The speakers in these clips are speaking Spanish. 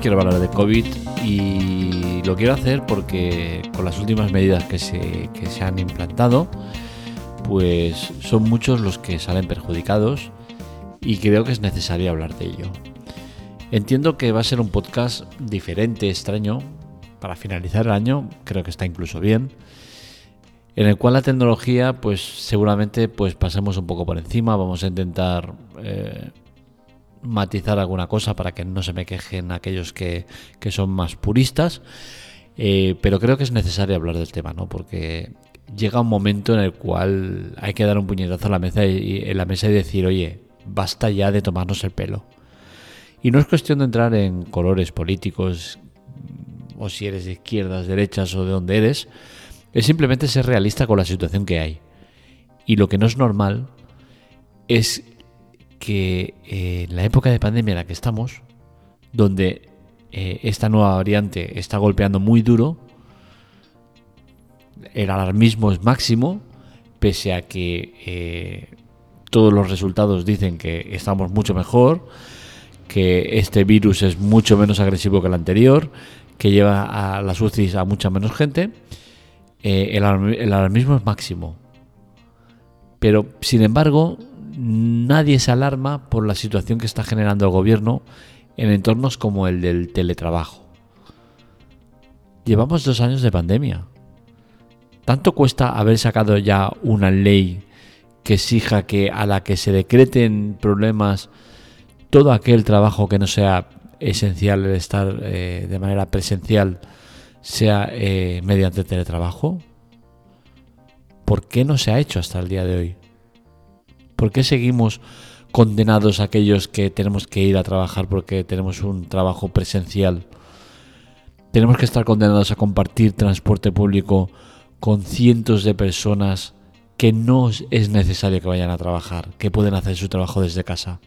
Quiero hablar de COVID y lo quiero hacer porque con las últimas medidas que se, que se han implantado, pues son muchos los que salen perjudicados y creo que es necesario hablar de ello. Entiendo que va a ser un podcast diferente, extraño, para finalizar el año, creo que está incluso bien, en el cual la tecnología, pues seguramente pues pasemos un poco por encima, vamos a intentar eh, matizar alguna cosa para que no se me quejen aquellos que, son más puristas, eh, pero creo que es necesario hablar del tema, ¿no? Porque llega un momento en el cual hay que dar un puñetazo a la mesa y, en la mesa y decir, oye, basta ya de tomarnos el pelo. Y no es cuestión de entrar en colores políticos o si eres de izquierdas, derechas o de donde eres, es simplemente ser realista con la situación que hay. Y lo que no es normal es que eh, en la época de pandemia en la que estamos, donde eh, esta nueva variante está golpeando muy duro, el alarmismo es máximo, pese a que eh, todos los resultados dicen que estamos mucho mejor, que este virus es mucho menos agresivo que el anterior, que lleva a las UCIs a mucha menos gente, eh, el, alarmismo es máximo. Pero, sin embargo, nadie se alarma por la situación que está generando el gobierno en entornos como el del teletrabajo. Llevamos dos años de pandemia. ¿Tanto cuesta haber sacado ya una ley que exija que a la que se decreten problemas todo aquel trabajo que no sea esencial el estar eh, de manera presencial sea eh, mediante teletrabajo? ¿Por qué no se ha hecho hasta el día de hoy? ¿Por qué seguimos condenados a aquellos que tenemos que ir a trabajar porque tenemos un trabajo presencial? Tenemos que estar condenados a compartir transporte público con cientos de personas que no es necesario que vayan a trabajar, que pueden hacer su trabajo desde casa.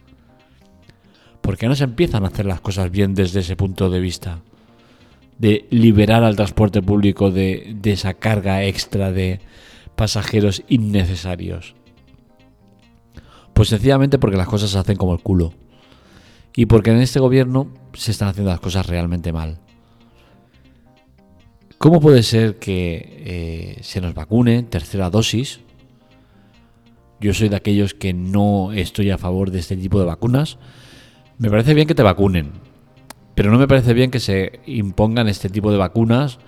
¿Por qué no se empiezan a hacer las cosas bien desde ese punto de vista? De liberar al transporte público de, esa carga extra de pasajeros innecesarios. Pues sencillamente porque las cosas se hacen como el culo. Y porque en este gobierno se están haciendo las cosas realmente mal. ¿Cómo puede ser que eh, se nos vacune tercera dosis? Yo soy de aquellos que no estoy a favor de este tipo de vacunas me parece bien que te vacunen, pero no me parece bien que se impongan este tipo de vacunas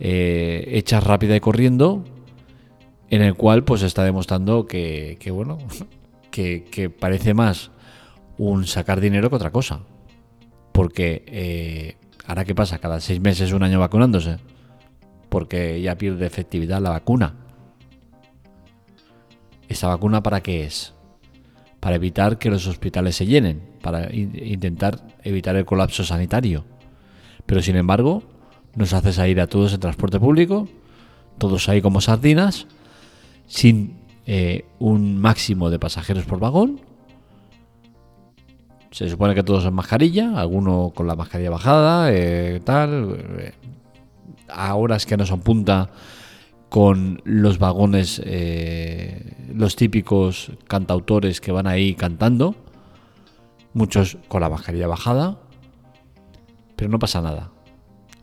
eh, hechas rápida y corriendo, en el cual pues está demostrando que, bueno, que, parece más un sacar dinero que otra cosa. Porque eh, ahora qué pasa, cada seis meses, un año vacunándose, porque ya pierde efectividad la vacuna. ¿Esta vacuna para qué es? Para evitar que los hospitales se llenen para intentar evitar el colapso sanitario. Pero sin embargo, nos haces ir a todos en transporte público, todos ahí como sardinas, sin eh, un máximo de pasajeros por vagón. Se supone que todos en mascarilla, alguno con la mascarilla bajada, eh, tal. Eh, a horas que no son punta con los vagones, los típicos cantautores que van ahí cantando muchos con la mascarilla bajada, pero no pasa nada.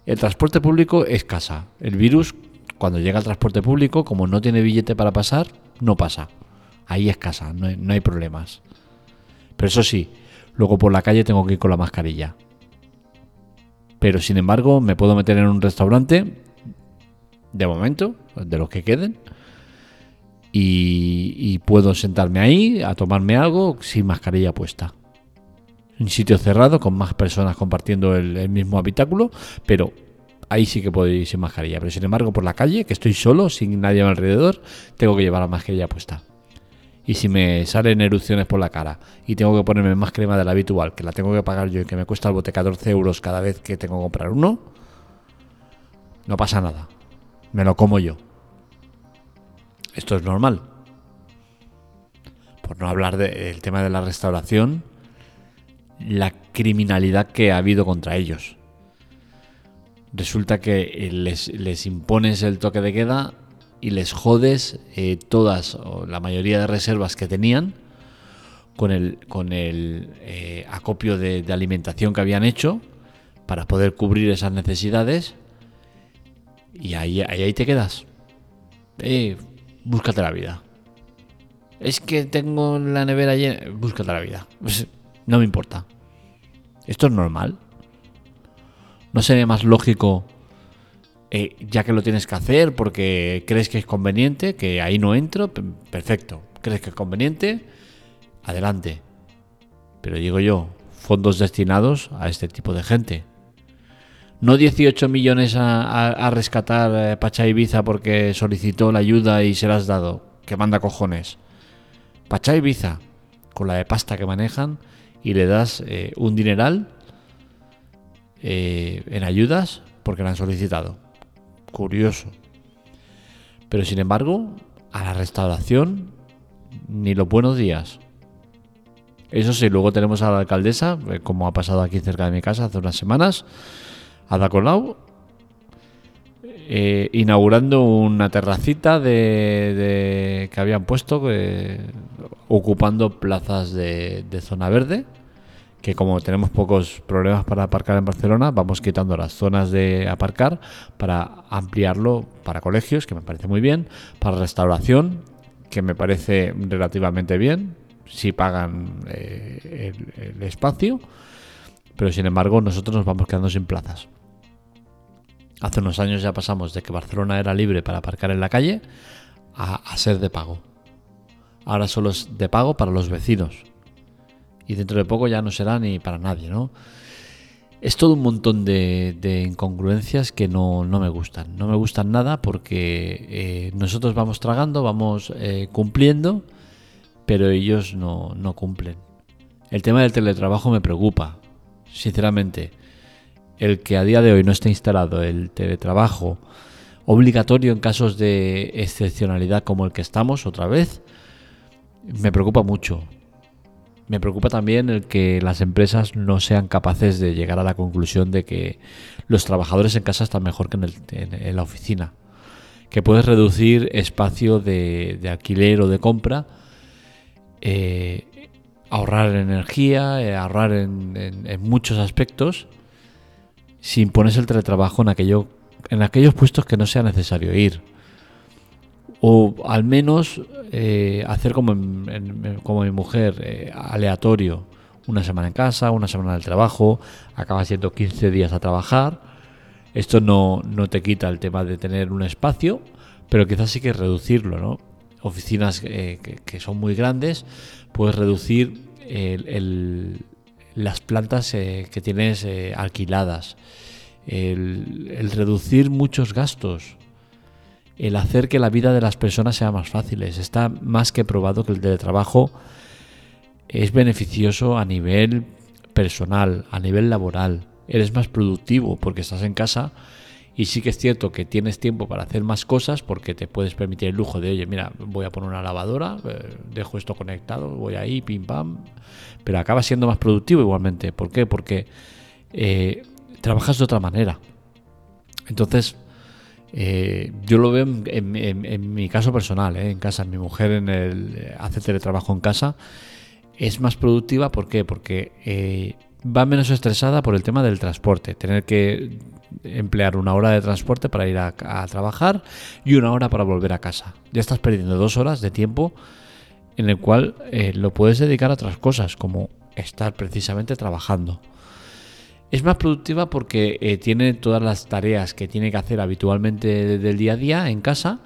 El transporte público es casa. El virus, cuando llega al transporte público, como no tiene billete para pasar, no pasa. Ahí es casa, no hay, no hay problemas. Pero eso sí, luego por la calle tengo que ir con la mascarilla. Pero sin embargo, me puedo meter en un restaurante, de momento, de los que queden, y puedo sentarme ahí a tomarme algo sin mascarilla puesta un sitio cerrado con más personas compartiendo el, mismo habitáculo, pero ahí sí que puedo ir sin mascarilla. Pero sin embargo, por la calle, que estoy solo, sin nadie alrededor, tengo que llevar la mascarilla puesta. Y si me salen erupciones por la cara y tengo que ponerme más crema de la habitual, que la tengo que pagar yo y que me cuesta el bote 14 euros cada vez que tengo que comprar uno, no pasa nada. Me lo como yo. Esto es normal. Por no hablar del tema de la restauración, la criminalidad que ha habido contra ellos. Resulta que eh, les, impones el toque de queda y les jodes eh, todas o la mayoría de reservas que tenían con el, con el eh, acopio de, alimentación que habían hecho para poder cubrir esas necesidades y ahí, ahí, te quedas. Eh, búscate la vida. Es que tengo la nevera llena. Búscate la vida. No me importa. Esto es normal. ¿No sería más lógico, eh, ya que lo tienes que hacer porque crees que es conveniente, que ahí no entro? Perfecto. ¿Crees que es conveniente? Adelante. Pero digo yo, fondos destinados a este tipo de gente. No 18 millones a, rescatar eh, Pacha Ibiza porque solicitó la ayuda y se la has dado. Que manda cojones. Pacha Ibiza, con la de pasta que manejan, y le das eh, un dineral eh, en ayudas porque la han solicitado. Curioso. Pero sin embargo, a la restauración, ni los buenos días. Eso sí, luego tenemos a la alcaldesa, como ha pasado aquí cerca de mi casa hace unas semanas, Ada Colau, eh, inaugurando una terracita de, que habían puesto eh, ocupando plazas de, zona verde que como tenemos pocos problemas para aparcar en Barcelona, vamos quitando las zonas de aparcar para ampliarlo para colegios, que me parece muy bien, para restauración, que me parece relativamente bien, si pagan eh, el espacio, pero sin embargo nosotros nos vamos quedando sin plazas. Hace unos años ya pasamos de que Barcelona era libre para aparcar en la calle a, ser de pago. Ahora solo es de pago para los vecinos. Y dentro de poco ya no será ni para nadie, ¿no? Es todo un montón de, incongruencias que no, me gustan. No me gustan nada porque eh, nosotros vamos tragando, vamos eh, cumpliendo, pero ellos no, no cumplen. El tema del teletrabajo me preocupa, sinceramente el que a día de hoy no esté instalado el teletrabajo obligatorio en casos de excepcionalidad como el que estamos otra vez, me preocupa mucho. Me preocupa también el que las empresas no sean capaces de llegar a la conclusión de que los trabajadores en casa están mejor que en, la oficina. Que puedes reducir espacio de, alquiler o de compra, eh, ahorrar energía, eh, ahorrar en muchos aspectos sin ponerse el teletrabajo en, aquello, en aquellos puestos que no sea necesario ir. O al menos eh, hacer como, como mi mujer, eh, aleatorio. Una semana en casa, una semana en el trabajo, acaba siendo 15 días a trabajar. Esto no, no te quita el tema de tener un espacio, pero quizás sí que reducirlo, ¿no? Oficinas eh, que, son muy grandes, puedes reducir el, las plantas que tienes alquiladas, el, reducir muchos gastos, el hacer que la vida de las personas sea más fácil. Está más que probado que el teletrabajo es beneficioso a nivel personal, a nivel laboral. Eres más productivo porque estás en casa y sí que es cierto que tienes tiempo para hacer más cosas porque te puedes permitir el lujo de, oye, mira, voy a poner una lavadora, eh, dejo esto conectado, voy ahí, pim pam. Pero acaba siendo más productivo igualmente. ¿Por qué? Porque eh, trabajas de otra manera. Entonces, eh, yo lo veo en, mi caso personal, en casa. Mi mujer en el, hace teletrabajo en casa. Es más productiva, ¿por qué? Porque va menos estresada por el tema del transporte. Tener que emplear una hora de transporte para ir a, trabajar y una hora para volver a casa. Ya estás perdiendo dos horas de tiempo en el cual eh, lo puedes dedicar a otras cosas, como estar precisamente trabajando. Es más productiva porque eh, tiene todas las tareas que tiene que hacer habitualmente del día a día en casa,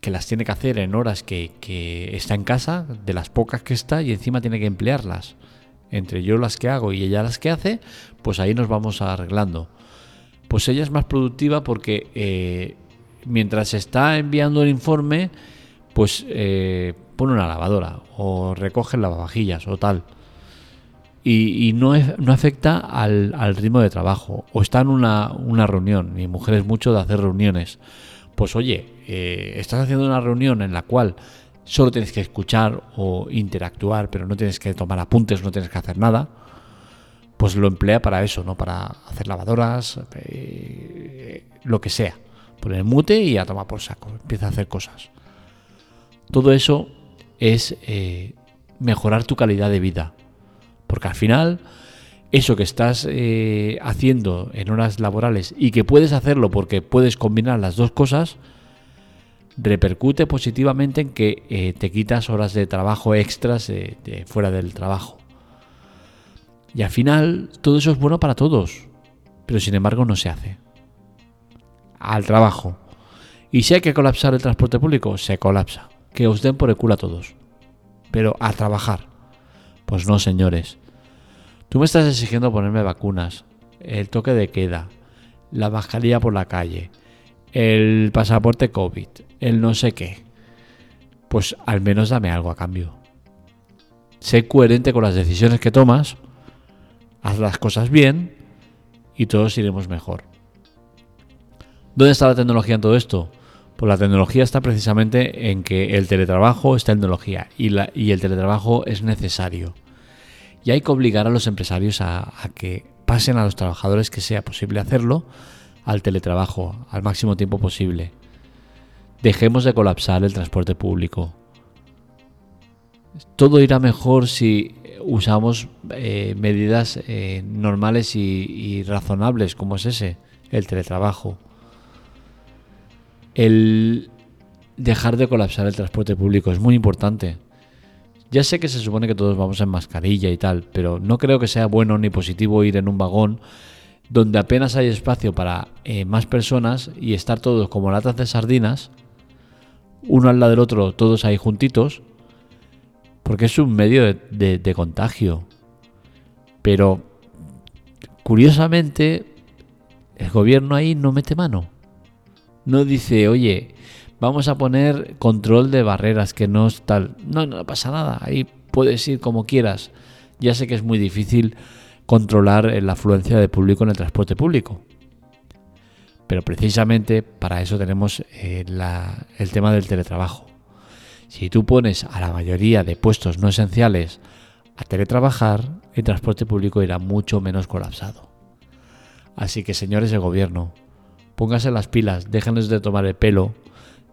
que las tiene que hacer en horas que, está en casa, de las pocas que está, y encima tiene que emplearlas. Entre yo las que hago y ella las que hace, pues ahí nos vamos arreglando pues ella es más productiva porque eh, mientras está enviando el informe, pues eh, pone una lavadora o recoge lavavajillas o tal. Y, no, no afecta al, ritmo de trabajo. O está en una, reunión. Mi mujer es mucho de hacer reuniones. Pues oye, eh, estás haciendo una reunión en la cual solo tienes que escuchar o interactuar, pero no tienes que tomar apuntes, no tienes que hacer nada pues lo emplea para eso, ¿no? Para hacer lavadoras, eh, lo que sea. Poner mute y a tomar por saco. Empieza a hacer cosas. Todo eso es eh, mejorar tu calidad de vida. Porque al final, eso que estás eh, haciendo en horas laborales y que puedes hacerlo porque puedes combinar las dos cosas, repercute positivamente en que eh, te quitas horas de trabajo extras de fuera del trabajo. Y al final todo eso es bueno para todos, pero sin embargo no se hace. Al trabajo. Y si hay que colapsar el transporte público, se colapsa. Que os den por el culo a todos. Pero a trabajar. Pues no, señores. Tú me estás exigiendo ponerme vacunas, el toque de queda, la mascarilla por la calle, el pasaporte COVID, el no sé qué. Pues al menos dame algo a cambio. Sé coherente con las decisiones que tomas, haz las cosas bien y todos iremos mejor. ¿Dónde está la tecnología en todo esto? Pues la tecnología está precisamente en que el teletrabajo es tecnología y, la, y el teletrabajo es necesario. Y hay que obligar a los empresarios a, que pasen a los trabajadores que sea posible hacerlo al teletrabajo al máximo tiempo posible. Dejemos de colapsar el transporte público. Todo irá mejor si usamos eh, medidas eh, normales y, razonables como es ese, el teletrabajo. El dejar de colapsar el transporte público es muy importante. Ya sé que se supone que todos vamos en mascarilla y tal, pero no creo que sea bueno ni positivo ir en un vagón donde apenas hay espacio para eh, más personas y estar todos como latas de sardinas, uno al lado del otro, todos ahí juntitos, porque es un medio de, contagio. Pero, curiosamente, el gobierno ahí no mete mano. No dice, oye, vamos a poner control de barreras, que no es tal. No, no pasa nada, ahí puedes ir como quieras. Ya sé que es muy difícil controlar la afluencia de público en el transporte público. Pero precisamente para eso tenemos eh, el tema del teletrabajo. Si tú pones a la mayoría de puestos no esenciales a teletrabajar, el transporte público irá mucho menos colapsado. Así que señores del gobierno, pónganse las pilas, déjenos de tomar el pelo,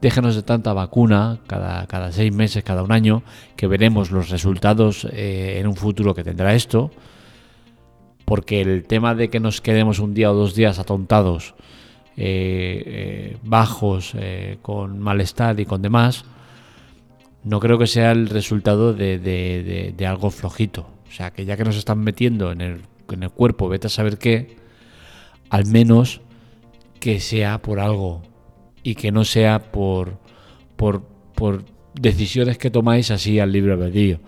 déjenos de tanta vacuna cada, cada seis meses, cada un año, que veremos los resultados eh, en un futuro que tendrá esto, porque el tema de que nos quedemos un día o dos días atontados, eh, eh, bajos, con malestar y con demás, no creo que sea el resultado de, algo flojito. O sea, que ya que nos están metiendo en el, en el cuerpo, vete a saber qué, al menos que sea por algo y que no sea por, por, por decisiones que tomáis así al libre albedrío.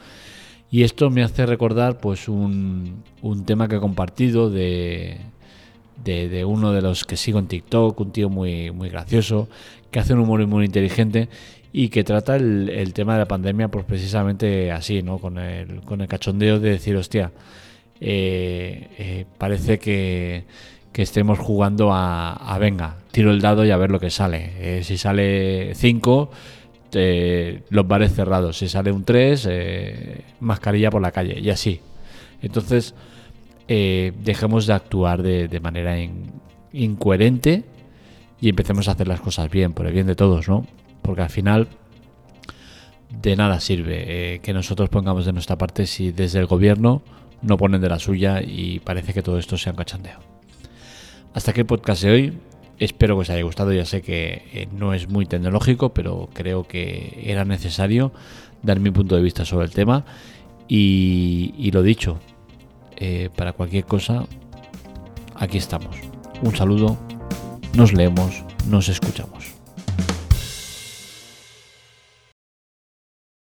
Y esto me hace recordar pues un, un tema que he compartido de, de, uno de los que sigo en TikTok, un tío muy, muy gracioso, que hace un humor muy inteligente y que trata el, tema de la pandemia pues precisamente así, ¿no? Con el, con el cachondeo de decir, hostia, eh, eh, parece que, estemos jugando a, venga, tiro el dado y a ver lo que sale. Eh, si sale 5, los bares cerrados. Si sale un 3, mascarilla por la calle y así. Entonces, dejemos de actuar de, manera incoherente y empecemos a hacer las cosas bien, por el bien de todos, ¿no? porque al final de nada sirve eh, que nosotros pongamos de nuestra parte si desde el gobierno no ponen de la suya y parece que todo esto sea un cachondeo. Hasta aquí el podcast de hoy. Espero que os haya gustado. Ya sé que eh, no es muy tecnológico, pero creo que era necesario dar mi punto de vista sobre el tema. Y, lo dicho, eh, para cualquier cosa, aquí estamos. Un saludo, nos leemos, nos escuchamos.